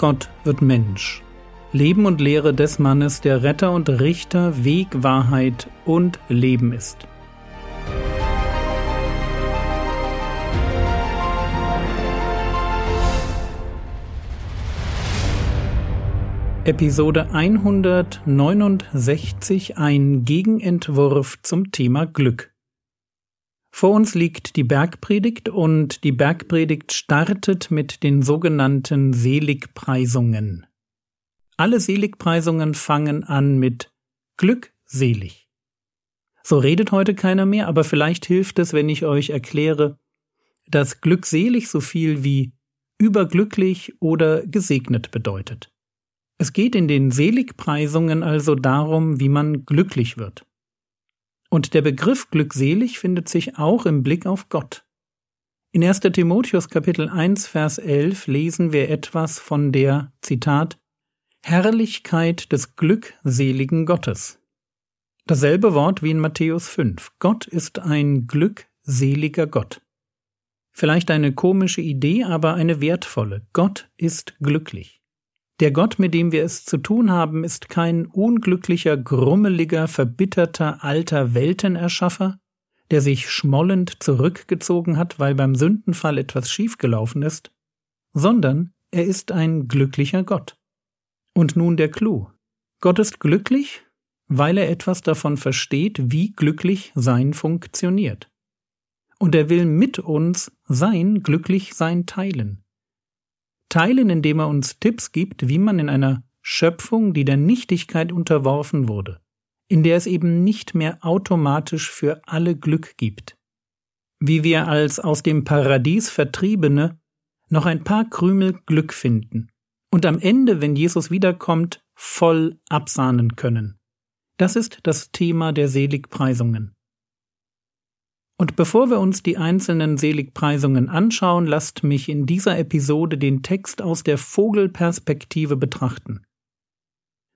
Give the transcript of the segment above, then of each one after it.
Gott wird Mensch. Leben und Lehre des Mannes, der Retter und Richter, Weg, Wahrheit und Leben ist. Episode 169 ein Gegenentwurf zum Thema Glück. Vor uns liegt die Bergpredigt und die Bergpredigt startet mit den sogenannten Seligpreisungen. Alle Seligpreisungen fangen an mit glückselig. So redet heute keiner mehr, aber vielleicht hilft es, wenn ich euch erkläre, dass glückselig so viel wie überglücklich oder gesegnet bedeutet. Es geht in den Seligpreisungen also darum, wie man glücklich wird. Und der Begriff glückselig findet sich auch im Blick auf Gott. In 1. Timotheus Kapitel 1 Vers 11 lesen wir etwas von der, Zitat, Herrlichkeit des glückseligen Gottes. Dasselbe Wort wie in Matthäus 5. Gott ist ein glückseliger Gott. Vielleicht eine komische Idee, aber eine wertvolle. Gott ist glücklich. Der Gott, mit dem wir es zu tun haben, ist kein unglücklicher, grummeliger, verbitterter, alter Weltenerschaffer, der sich schmollend zurückgezogen hat, weil beim Sündenfall etwas schiefgelaufen ist, sondern er ist ein glücklicher Gott. Und nun der Clou. Gott ist glücklich, weil er etwas davon versteht, wie glücklich sein funktioniert. Und er will mit uns sein Glücklichsein teilen teilen, indem er uns Tipps gibt, wie man in einer Schöpfung, die der Nichtigkeit unterworfen wurde, in der es eben nicht mehr automatisch für alle Glück gibt, wie wir als aus dem Paradies Vertriebene noch ein paar Krümel Glück finden und am Ende, wenn Jesus wiederkommt, voll absahnen können. Das ist das Thema der Seligpreisungen. Und bevor wir uns die einzelnen Seligpreisungen anschauen, lasst mich in dieser Episode den Text aus der Vogelperspektive betrachten.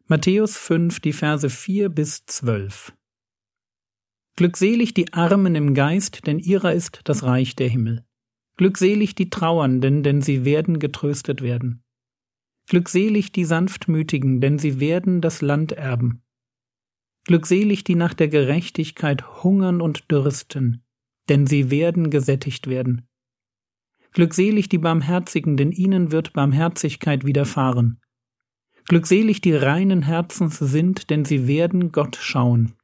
Matthäus 5, die Verse 4 bis 12. Glückselig die Armen im Geist, denn ihrer ist das Reich der Himmel. Glückselig die Trauernden, denn sie werden getröstet werden. Glückselig die Sanftmütigen, denn sie werden das Land erben. Glückselig die nach der Gerechtigkeit hungern und dürsten, denn sie werden gesättigt werden. Glückselig die Barmherzigen, denn ihnen wird Barmherzigkeit widerfahren. Glückselig die reinen Herzens sind, denn sie werden Gott schauen.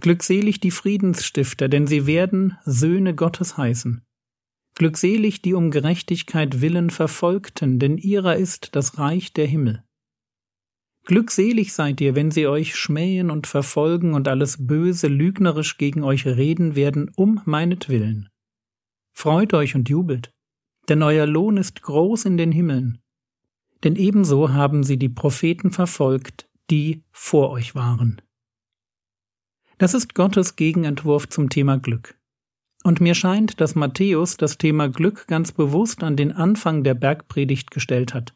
Glückselig die Friedensstifter, denn sie werden Söhne Gottes heißen. Glückselig die um Gerechtigkeit willen Verfolgten, denn ihrer ist das Reich der Himmel. Glückselig seid ihr, wenn sie euch schmähen und verfolgen und alles Böse lügnerisch gegen euch reden werden, um meinetwillen. Freut euch und jubelt, denn euer Lohn ist groß in den Himmeln. Denn ebenso haben sie die Propheten verfolgt, die vor euch waren. Das ist Gottes Gegenentwurf zum Thema Glück. Und mir scheint, dass Matthäus das Thema Glück ganz bewusst an den Anfang der Bergpredigt gestellt hat.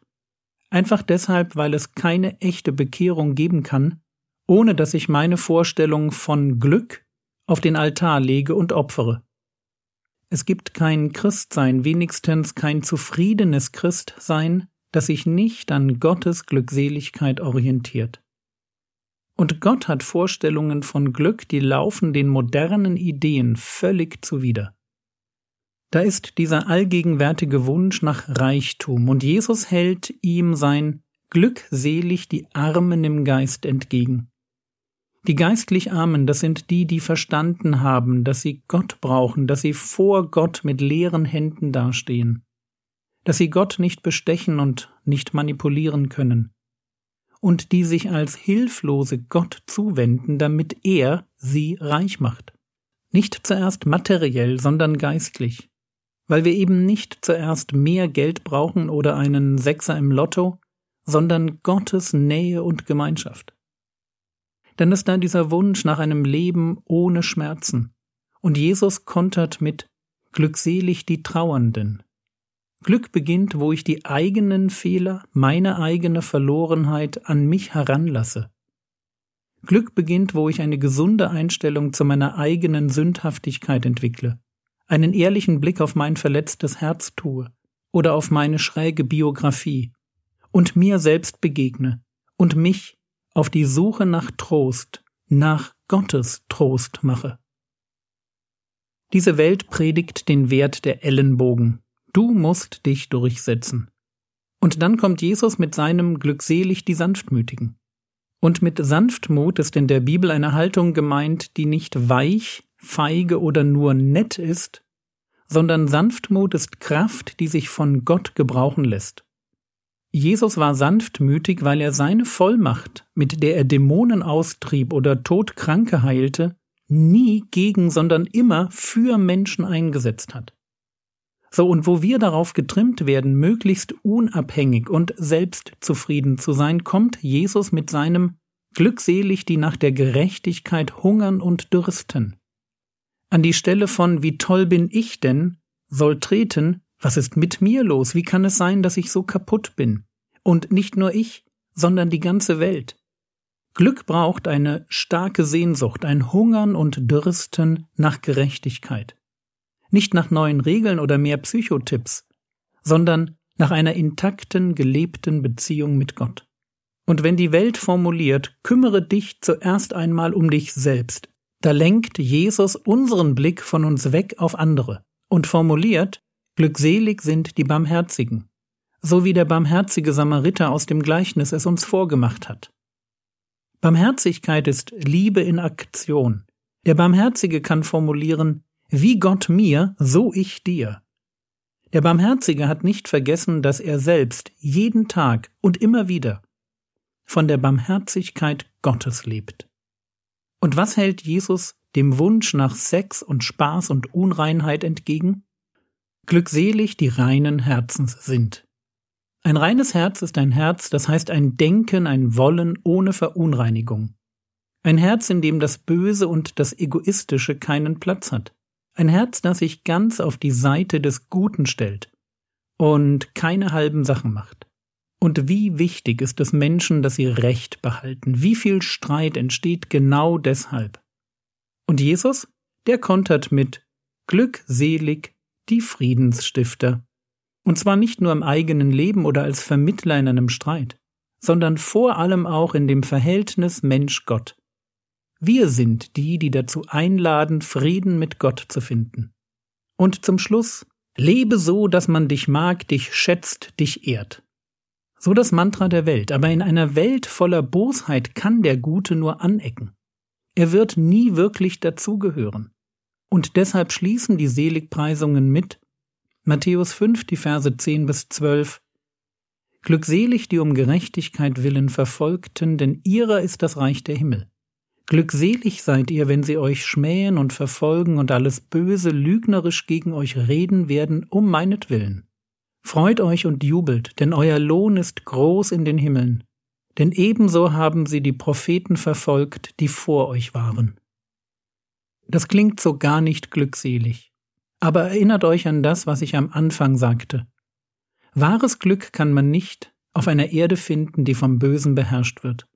Einfach deshalb, weil es keine echte Bekehrung geben kann, ohne dass ich meine Vorstellung von Glück auf den Altar lege und opfere. Es gibt kein Christsein, wenigstens kein zufriedenes Christsein, das sich nicht an Gottes Glückseligkeit orientiert. Und Gott hat Vorstellungen von Glück, die laufen den modernen Ideen völlig zuwider. Da ist dieser allgegenwärtige Wunsch nach Reichtum, und Jesus hält ihm sein glückselig die Armen im Geist entgegen. Die geistlich Armen, das sind die, die verstanden haben, dass sie Gott brauchen, dass sie vor Gott mit leeren Händen dastehen, dass sie Gott nicht bestechen und nicht manipulieren können, und die sich als Hilflose Gott zuwenden, damit er sie reich macht. Nicht zuerst materiell, sondern geistlich weil wir eben nicht zuerst mehr Geld brauchen oder einen Sechser im Lotto, sondern Gottes Nähe und Gemeinschaft. Dann ist da dieser Wunsch nach einem Leben ohne Schmerzen, und Jesus kontert mit Glückselig die Trauernden. Glück beginnt, wo ich die eigenen Fehler, meine eigene Verlorenheit an mich heranlasse. Glück beginnt, wo ich eine gesunde Einstellung zu meiner eigenen Sündhaftigkeit entwickle einen ehrlichen Blick auf mein verletztes Herz tue oder auf meine schräge Biografie und mir selbst begegne und mich auf die Suche nach Trost, nach Gottes Trost mache. Diese Welt predigt den Wert der Ellenbogen. Du musst dich durchsetzen. Und dann kommt Jesus mit seinem Glückselig die Sanftmütigen. Und mit Sanftmut ist in der Bibel eine Haltung gemeint, die nicht weich, feige oder nur nett ist, sondern Sanftmut ist Kraft, die sich von Gott gebrauchen lässt. Jesus war sanftmütig, weil er seine Vollmacht, mit der er Dämonen austrieb oder Todkranke heilte, nie gegen, sondern immer für Menschen eingesetzt hat. So, und wo wir darauf getrimmt werden, möglichst unabhängig und selbstzufrieden zu sein, kommt Jesus mit seinem Glückselig, die nach der Gerechtigkeit hungern und dürsten. An die Stelle von Wie toll bin ich denn soll treten, was ist mit mir los? Wie kann es sein, dass ich so kaputt bin? Und nicht nur ich, sondern die ganze Welt. Glück braucht eine starke Sehnsucht, ein Hungern und Dürsten nach Gerechtigkeit. Nicht nach neuen Regeln oder mehr Psychotipps, sondern nach einer intakten, gelebten Beziehung mit Gott. Und wenn die Welt formuliert, kümmere dich zuerst einmal um dich selbst, da lenkt Jesus unseren Blick von uns weg auf andere und formuliert, Glückselig sind die Barmherzigen, so wie der barmherzige Samariter aus dem Gleichnis es uns vorgemacht hat. Barmherzigkeit ist Liebe in Aktion. Der Barmherzige kann formulieren, wie Gott mir, so ich dir. Der Barmherzige hat nicht vergessen, dass er selbst jeden Tag und immer wieder von der Barmherzigkeit Gottes lebt. Und was hält Jesus dem Wunsch nach Sex und Spaß und Unreinheit entgegen? Glückselig die reinen Herzens sind. Ein reines Herz ist ein Herz, das heißt ein Denken, ein Wollen ohne Verunreinigung. Ein Herz, in dem das Böse und das Egoistische keinen Platz hat. Ein Herz, das sich ganz auf die Seite des Guten stellt und keine halben Sachen macht. Und wie wichtig ist es Menschen, dass sie Recht behalten. Wie viel Streit entsteht genau deshalb. Und Jesus, der kontert mit Glückselig die Friedensstifter. Und zwar nicht nur im eigenen Leben oder als Vermittler in einem Streit, sondern vor allem auch in dem Verhältnis Mensch-Gott. Wir sind die, die dazu einladen, Frieden mit Gott zu finden. Und zum Schluss, lebe so, dass man dich mag, dich schätzt, dich ehrt. So das Mantra der Welt, aber in einer Welt voller Bosheit kann der Gute nur anecken. Er wird nie wirklich dazugehören. Und deshalb schließen die Seligpreisungen mit Matthäus 5, die Verse 10 bis 12 Glückselig die um Gerechtigkeit willen Verfolgten, denn ihrer ist das Reich der Himmel. Glückselig seid ihr, wenn sie euch schmähen und verfolgen und alles Böse lügnerisch gegen euch reden werden, um meinetwillen. Freut euch und jubelt, denn euer Lohn ist groß in den Himmeln denn ebenso haben sie die Propheten verfolgt, die vor euch waren. Das klingt so gar nicht glückselig, aber erinnert euch an das, was ich am Anfang sagte. Wahres Glück kann man nicht auf einer Erde finden, die vom Bösen beherrscht wird.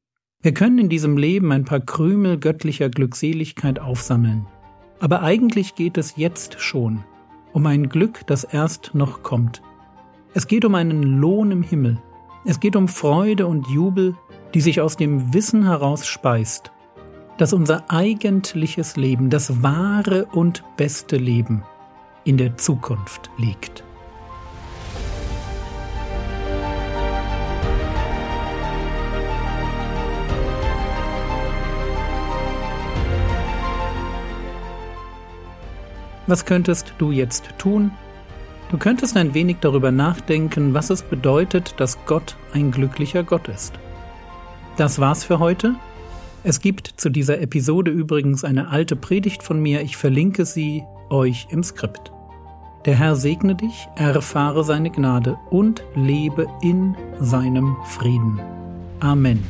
Wir können in diesem Leben ein paar Krümel göttlicher Glückseligkeit aufsammeln. Aber eigentlich geht es jetzt schon um ein Glück, das erst noch kommt. Es geht um einen Lohn im Himmel, es geht um Freude und Jubel, die sich aus dem Wissen heraus speist, dass unser eigentliches Leben, das wahre und beste Leben in der Zukunft liegt. Was könntest du jetzt tun? Du könntest ein wenig darüber nachdenken, was es bedeutet, dass Gott ein glücklicher Gott ist. Das war's für heute. Es gibt zu dieser Episode übrigens eine alte Predigt von mir, ich verlinke sie euch im Skript. Der Herr segne dich, erfahre seine Gnade und lebe in seinem Frieden. Amen.